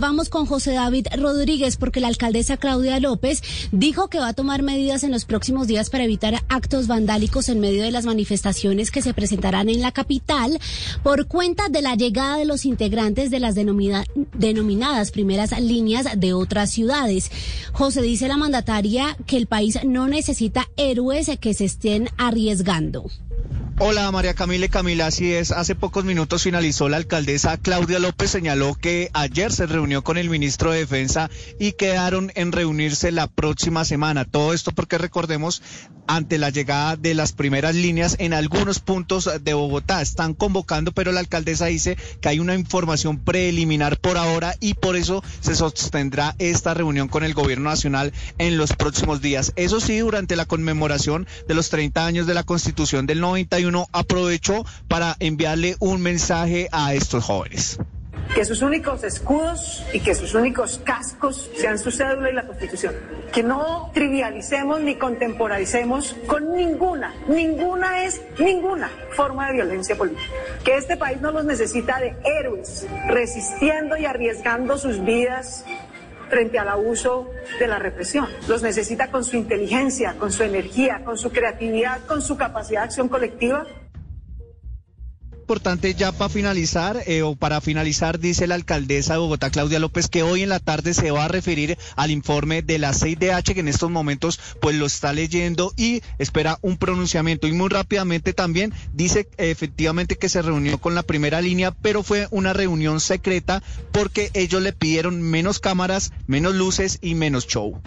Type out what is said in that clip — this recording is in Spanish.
Vamos con José David Rodríguez porque la alcaldesa Claudia López dijo que va a tomar medidas en los próximos días para evitar actos vandálicos en medio de las manifestaciones que se presentarán en la capital por cuenta de la llegada de los integrantes de las denominadas primeras líneas de otras ciudades. José dice la mandataria que el país no necesita héroes que se estén arriesgando. Hola María Camila Camila, así es. Hace pocos minutos finalizó la alcaldesa Claudia López, señaló que ayer se reunió con el ministro de Defensa y quedaron en reunirse la próxima semana. Todo esto porque recordemos, ante la llegada de las primeras líneas en algunos puntos de Bogotá, están convocando, pero la alcaldesa dice que hay una información preliminar por ahora y por eso se sostendrá esta reunión con el gobierno nacional en los próximos días. Eso sí, durante la conmemoración de los 30 años de la Constitución del 91 uno aprovechó para enviarle un mensaje a estos jóvenes que sus únicos escudos y que sus únicos cascos sean su cédula y la Constitución. Que no trivialicemos ni contemporalicemos con ninguna, ninguna es ninguna forma de violencia política. Que este país no los necesita de héroes resistiendo y arriesgando sus vidas frente al abuso de la represión. Los necesita con su inteligencia, con su energía, con su creatividad, con su capacidad de acción colectiva importante ya para finalizar, eh, o para finalizar, dice la alcaldesa de Bogotá, Claudia López, que hoy en la tarde se va a referir al informe de la 6DH, que en estos momentos pues lo está leyendo y espera un pronunciamiento. Y muy rápidamente también dice efectivamente que se reunió con la primera línea, pero fue una reunión secreta porque ellos le pidieron menos cámaras, menos luces y menos show.